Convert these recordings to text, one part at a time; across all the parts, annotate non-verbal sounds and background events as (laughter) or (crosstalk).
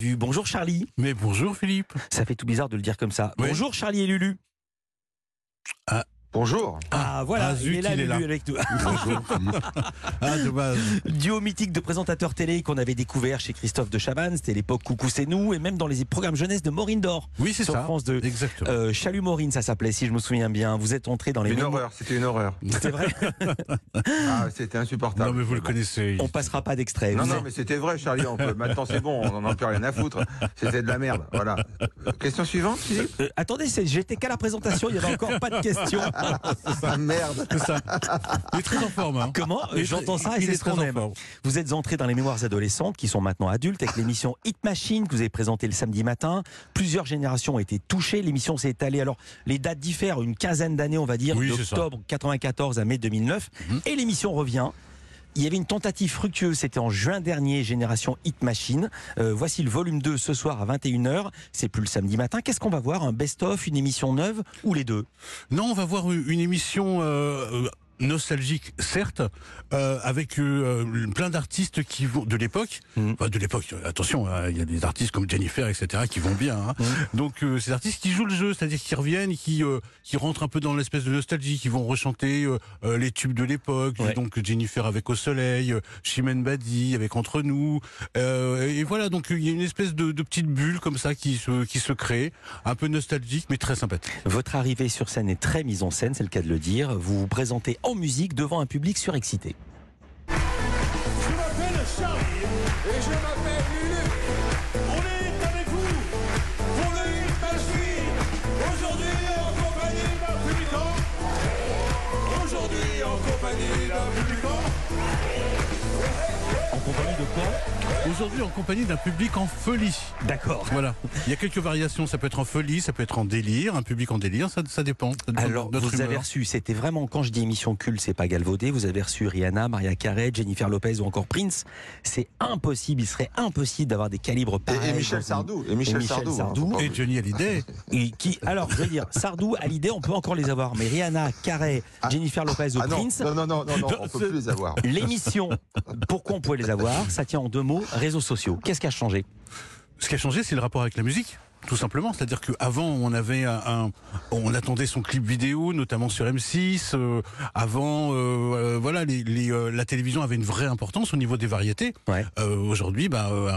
Du bonjour Charlie. Mais bonjour Philippe. Ça fait tout bizarre de le dire comme ça. Oui. Bonjour Charlie et Lulu. Bonjour. Ah, voilà, ah, zut, il est là, il est là. avec nous. (laughs) Bonjour. (laughs) Ah, de base. Duo mythique de présentateurs télé qu'on avait découvert chez Christophe de Chavannes, c'était l'époque Coucou c'est nous, et même dans les programmes jeunesse de Maureen d'Or. Oui, c'est Sur ça. France 2. Exactement. Euh, Chalut Maureen, ça s'appelait, si je me souviens bien. Vous êtes entré dans les Une horreur, c'était une horreur. C'est vrai (laughs) Ah, c'était insupportable. non, mais vous le connaissez. On passera pas d'extrait. Non, non, êtes- mais c'était vrai, Charlie. On peut... Maintenant, c'est bon, on n'en a plus rien à foutre. C'était de la merde. Voilà. Euh, Question suivante, Philippe? Euh, attendez, c'est- j'étais qu'à la présentation, il n'y avait encore pas de questions. (laughs) Ah, merde. Ça. Il est très en forme. Hein. Comment J'entends ça et c'est est ce qu'on aime. forme. Vous êtes entré dans les mémoires adolescentes qui sont maintenant adultes avec l'émission Hit Machine que vous avez présentée le samedi matin. Plusieurs générations ont été touchées. L'émission s'est étalée. Alors, les dates diffèrent, une quinzaine d'années, on va dire, Oui, ça. d'octobre 94 à mai 2009. Mhm. Et l'émission revient. Il y avait une tentative fructueuse, c'était en juin dernier, Génération Hit Machine. Euh, voici le volume 2 ce soir à 21h. C'est plus le samedi matin. Qu'est-ce qu'on va voir? Un best-of, une émission neuve ou les deux? Non, on va voir une émission euh, euh, nostalgique, certes, euh, avec euh, euh, plein d'artistes qui vont de l'époque. Enfin, de l'époque. Attention, hein, il y a des artistes comme Jennifer, etc., qui vont bien. hein. Mhm. Donc, euh, ces artistes qui jouent le jeu, c'est-à-dire qui reviennent, qui qui rentrent un peu dans l'espèce de nostalgie, qui vont rechanter les tubes de l'époque. Ouais. Donc Jennifer avec Au Soleil, Chimène Badi avec Entre nous. Et voilà, donc il y a une espèce de, de petite bulle comme ça qui se qui se crée, un peu nostalgique, mais très sympathique. Votre arrivée sur scène est très mise en scène, c'est le cas de le dire. Vous vous présentez en musique devant un public surexcité. Je m'appelle Charlie et je m'appelle Lulu. On est avec vous pour le Hit. Aujourd'hui en compagnie d'un publican. Aujourd'hui en compagnie d'un publican. En compagnie de quoi? Aujourd'hui en compagnie d'un public en folie. D'accord. Voilà. Il y a quelques variations. Ça peut être en folie, ça peut être en délire. Un public en délire, ça, ça dépend. Ça dépend de Alors, notre vous avez humeur. reçu, c'était vraiment, quand je dis émission culte, c'est pas galvaudé, vous avez reçu Rihanna, Maria Carey, Jennifer Lopez ou encore Prince. C'est impossible, il serait impossible d'avoir des calibres Et, pareils. et Michel Sardou. Et Michel, Et Michel Sardou. hein, Sardou. faut pas Et. Johnny Hallyday. (laughs) Et qui, alors, je veux dire, Sardou, l'idée, on peut encore les avoir, mais Rihanna, Carey, Ah. Jennifer Lopez ou Ah Prince, non, non, non, non, non, on peut plus les avoir. l'émission, pourquoi on pouvait les avoir? Ça tient en deux mots, réseaux sociaux. Qu'est-ce qui a changé? Ce qui a changé, c'est le rapport avec la musique. Tout simplement, c'est-à-dire qu'avant on avait un, un- on attendait son clip vidéo, notamment sur M6. euh, avant, euh, euh, voilà, les, les, euh, la télévision avait une vraie importance au niveau des variétés. Ouais. Euh, Aujourd'hui, bah, euh,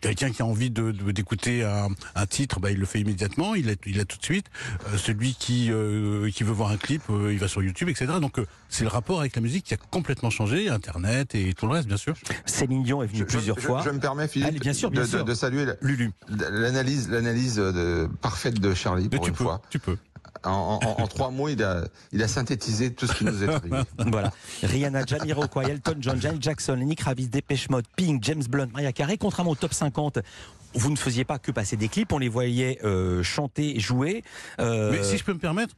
quelqu'un qui a envie de de- d'écouter un, un titre, bah, il le fait immédiatement, il l'a il l'a tout de suite. Euh, celui qui euh, qui veut voir un clip, euh, il va sur YouTube, etc. Donc euh, c'est le rapport avec la musique qui a complètement changé, Internet et tout le reste, bien sûr. Céline Dion est venue Je, plusieurs je- fois. je me permets, Philippe, Allez, bien sûr, bien de, sûr. de- de saluer la- Lulu. l'analyse, l'analyse de- parfaite de Charlie Mais pour tu une peux, fois. tu peux. En, en- en trois mots, il a, il a synthétisé tout ce qui nous est arrivé. (laughs) Voilà. Rihanna, Jamiroquai, Elton John, Janet Jackson, Lenny Kravitz, Dépêche Mode, Pink, James Blunt, Maria Carey. Contrairement au top 50, vous ne faisiez pas que passer des clips, on les voyait euh, chanter, jouer. Euh, Mais si je peux me permettre,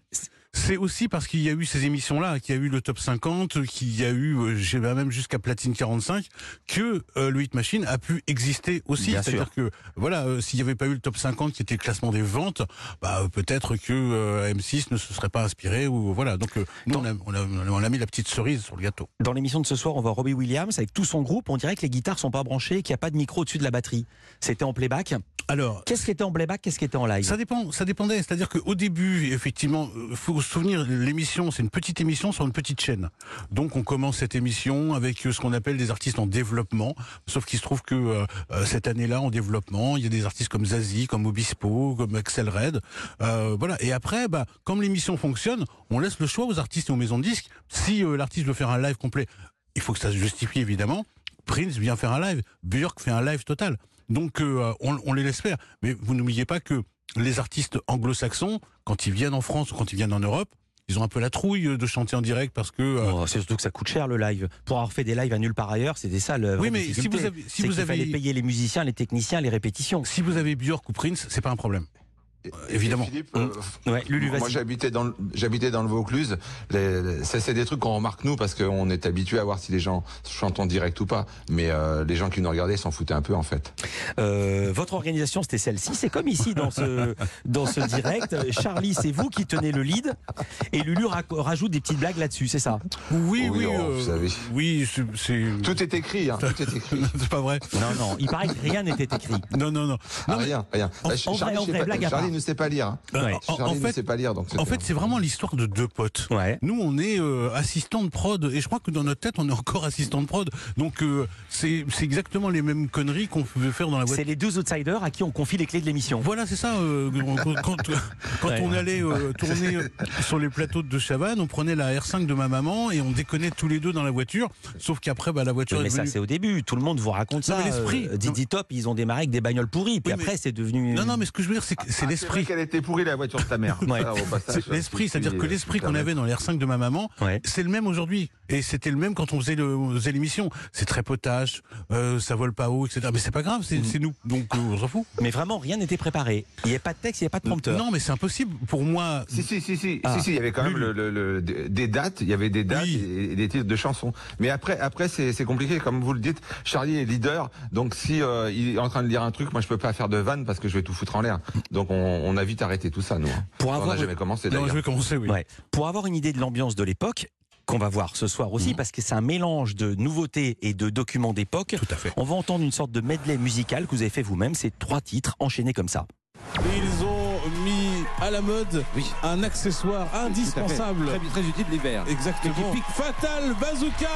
c'est aussi parce qu'il y a eu ces émissions-là, qu'il y a eu le top 50, qu'il y a eu, euh, j'ai même jusqu'à Platine 45, que euh, le Hit Machine a pu exister aussi. C'est-à-dire que, voilà, euh, s'il n'y avait pas eu le top 50 qui était le classement des ventes, bah, euh, peut-être que euh, M6 ne se serait pas inspiré ou voilà. Donc, nous, on a, on, a, on a mis la petite cerise sur le gâteau. Dans l'émission de ce soir, on voit Robbie Williams avec tout son groupe. On dirait que les guitares sont pas branchées, qu'il n'y a pas de micro au-dessus de la batterie. C'était en playback. Alors, Qu'est-ce qui était en playback Qu'est-ce qui était en live Ça dépend, ça dépendait. C'est-à-dire qu'au début, effectivement, il faut se souvenir, l'émission, c'est une petite émission sur une petite chaîne. Donc on commence cette émission avec euh, ce qu'on appelle des artistes en développement. Sauf qu'il se trouve que euh, euh, cette année-là, en développement, il y a des artistes comme Zazie, comme Obispo, comme Axel Red. Euh, voilà. Et après, bah, comme l'émission fonctionne, on laisse le choix aux artistes et aux maisons de disques. Si euh, l'artiste veut faire un live complet, il faut que ça se justifie évidemment. Prince vient faire un live, Björk fait un live total. Donc euh, on, on les laisse faire. Mais vous n'oubliez pas que les artistes anglo-saxons, quand ils viennent en France ou quand ils viennent en Europe, ils ont un peu la trouille de chanter en direct parce que. euh, Oh, c'est surtout que ça coûte cher le live. Pour avoir fait des lives à nulle part ailleurs, c'était ça le. Oui, mais si vous avez, si c'est vous qu'il avez, fallait payer les musiciens, les techniciens, les répétitions. si vous avez Björk ou Prince, c'est pas un problème. Et- évidemment. Philippe, euh, Ouais, Lulu, moi j'habitais dans le, j'habitais dans le Vaucluse. Les- les- ça c'est des trucs qu'on remarque nous parce qu'on est habitué à voir si les gens chantent en direct ou pas. Mais euh, les gens qui nous regardaient s'en foutaient un peu en fait. Euh, votre organisation, c'était celle-ci. C'est comme ici dans ce, dans ce direct. Charlie, c'est vous qui tenez le lead. Et Lulu ra- rajoute des petites blagues là-dessus, c'est ça? Oui, Oui, oui, oh, euh, vous savez. oui, c'est- Tout est écrit, hein, tout est écrit. (laughs) c'est pas vrai. Non, non. Il paraît que rien n'était écrit. Non, non, non. Ah, Non, rien, rien. en- Bah, en Charlie, vrai, en vrai, blague Charlie part. ne sait pas lire. hein. Ouais. en- Charlie en ne fait- sait pas lire, donc En fait, c'est vraiment l'histoire de deux potes. Ouais. Nous, on est euh, assistant de prod, et je crois que dans notre tête, on est encore assistant de prod. Donc, euh, c'est c'est exactement les mêmes conneries qu'on pouvait faire dans la C'est voiture. les deux outsiders à qui on confie les clés de l'émission. Voilà, c'est ça. euh, quand quand, quand Ouais. on allait euh, tourner euh, sur les plateaux de Chavannes, on prenait la R5 de ma maman et on déconnait tous les deux dans la voiture. Sauf qu'après, bah, la voiture Mais est ça, devenue- c'est au début. Tout le monde vous raconte Non, ça. mais l'esprit. Euh, Didi Top, ils ont démarré avec des bagnoles pourries. Puis Oui, mais- après, c'est devenu. Non, non, mais ce que je veux dire, c'est que c'est Ah, l'esprit. qu'elle était pourrie la voiture de ta mère. (laughs) Ouais. L'esprit, si c'est-à-dire que l'esprit qu'on avait dans l'R5 de ma maman, Ouais. c'est le même aujourd'hui. Et c'était le même quand on faisait le- on faisait l'émission. C'est très potache, euh, ça vole pas haut, etc. Mais c'est pas grave, c'est Mm. c'est nous. Donc euh, on s'en fout. Mais vraiment, rien n'était préparé. Il n'y avait pas de texte, il n'y avait pas de prompteur. Non, mais c'est impossible. Pour moi, Si, si, si, si, Ah, si, si, il y avait quand même le, le- le- des dates, il y avait des dates Oui. et, et des titres de chansons. Mais après, après c'est c'est compliqué, comme vous le dites. Charlie est leader, donc si euh, il est en train de lire un truc, moi je peux pas faire de vanne parce que je vais tout foutre en l'air. Donc on, on a vite arrêté tout ça, nous. hein. Pour on avoir- n'a jamais commencé non, je vais commencer, oui. Ouais. Pour avoir une idée de l'ambiance de l'époque, qu'on va voir ce soir aussi, parce que c'est un mélange de nouveautés et de documents d'époque, Tout à fait. on va entendre une sorte de medley musical que vous avez fait vous-même. C'est trois titres enchaînés comme ça. Ils ont mis à la mode un accessoire indispensable. Très, très utile l'hiver. Exactement. Qui pique Fatal Bazooka.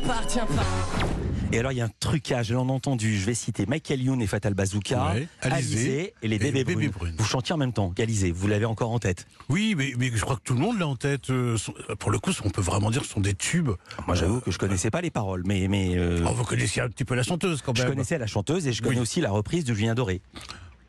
Pas. Et alors, il y a un trucage, l'on a entendu, je vais citer Michael Youn et Fatal Bazooka, Ouais, Alizé et les et bébés, les Bébés brunes. Brunes. Vous chantiez en même temps, Alizé, vous l'avez encore en tête. Oui, mais, mais je crois que tout le monde l'a en tête. euh, sont- pour le coup, on peut vraiment dire que ce sont des tubes. Moi, j'avoue que je connaissais pas les paroles, mais, mais euh, Oh, vous connaissiez un petit peu la chanteuse quand je même. connaissais la chanteuse et je connais Oui. aussi la reprise de Julien Doré.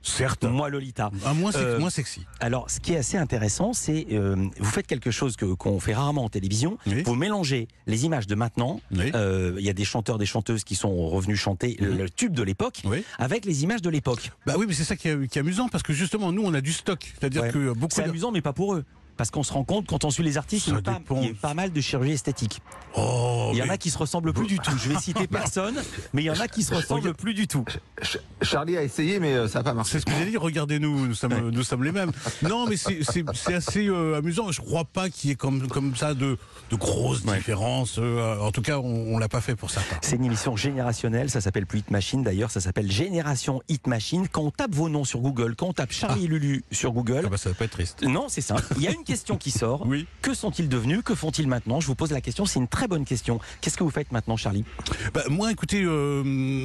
Certes. Moi, Lolita. Un moins, sex- Euh, moins sexy. Alors, ce qui est assez intéressant, c'est euh, vous faites quelque chose que qu'on fait rarement en télévision. Oui. Vous mélangez les images de maintenant. Oui. euh, Il y a des chanteurs, des chanteuses qui sont revenus chanter le, le tube de l'époque Oui. avec les images de l'époque. Bah oui, mais c'est ça qui est, qui est amusant parce que justement, nous, on a du stock. C'est-à-dire Ouais. que beaucoup. C'est de- amusant, mais pas pour eux. Parce qu'on se rend compte, quand on suit les artistes, Ça il y, a pas, dépend. il y a pas mal de chirurgie esthétique. Oh, il y en mais- a qui se ressemblent plus du tout. Je vais citer (laughs) personne, mais il y en a qui se ressemblent plus du tout. Ch- Charlie a essayé, mais euh, ça n'a pas marché. C'est ce que j'ai dit, regardez-nous, nous sommes, nous sommes les mêmes. Non, mais c'est- assez euh, amusant. Je crois pas qu'il y ait comme, comme ça de, de grosses Ouais. différences. euh, en tout cas, on, on l'a pas fait pour certains. C'est une émission générationnelle, ça s'appelle plus Hit Machine d'ailleurs, ça s'appelle Génération Hit Machine. Quand on tape vos noms sur Google, quand on tape Charlie et Lulu sur Google, Ah bah, ça va pas être triste. non, c'est simple. Il y a une question qui sort. Oui. Que sont-ils devenus? Que font-ils maintenant? Je vous pose la question, c'est une très bonne question. Qu'est-ce que vous faites maintenant, Charlie? Bah, moi, écoutez, euh,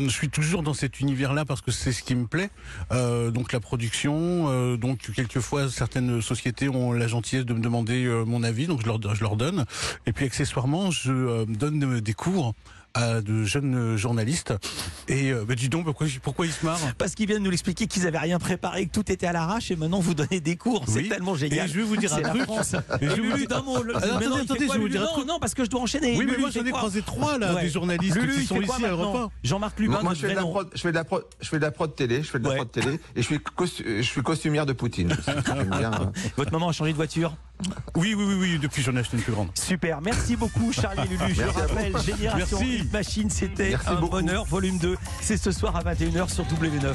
je suis toujours dans cet univers-là parce que c'est ce qui me plaît. Euh, donc la production, euh, donc quelquefois certaines sociétés ont la gentillesse de me demander euh, mon avis, donc je leur, je leur donne. Et puis accessoirement, je euh, donne des cours à de jeunes journalistes. Et euh, bah, dis donc, pourquoi, pourquoi ils se marrent? Parce qu'ils viennent nous l'expliquer qu'ils avaient rien préparé, que tout était à l'arrache, et maintenant vous donnez des cours. C'est tellement génial. Et je vais vous dire un C'est la truc. Je vais vous Lulu, dire- d'un mot. le- Alors, mais non, attendez, il fait attendez, quoi, je vais vous Lulu dire un non, truc. non, parce que je dois enchaîner. Oui, mais moi j'en ai croisé trois là, Ouais. des journalistes Lulu, qui sont ici à Europe Jean-Marc Lubin, Moi, je fais, de la prod, je fais de la prod, je fais de la prod télé, je fais de la Ouais. prod télé, et je suis, costu- je suis costumière de Poutine. J'aime bien, hein. Votre maman a changé de voiture Oui, oui, oui, oui, depuis j'en ai acheté une plus grande. Super, merci beaucoup Charlie et Lulu. Je rappelle, Génération Merci. Hit Machine, c'était un beaucoup. bonheur, volume 2. C'est ce soir à 21h sur W9.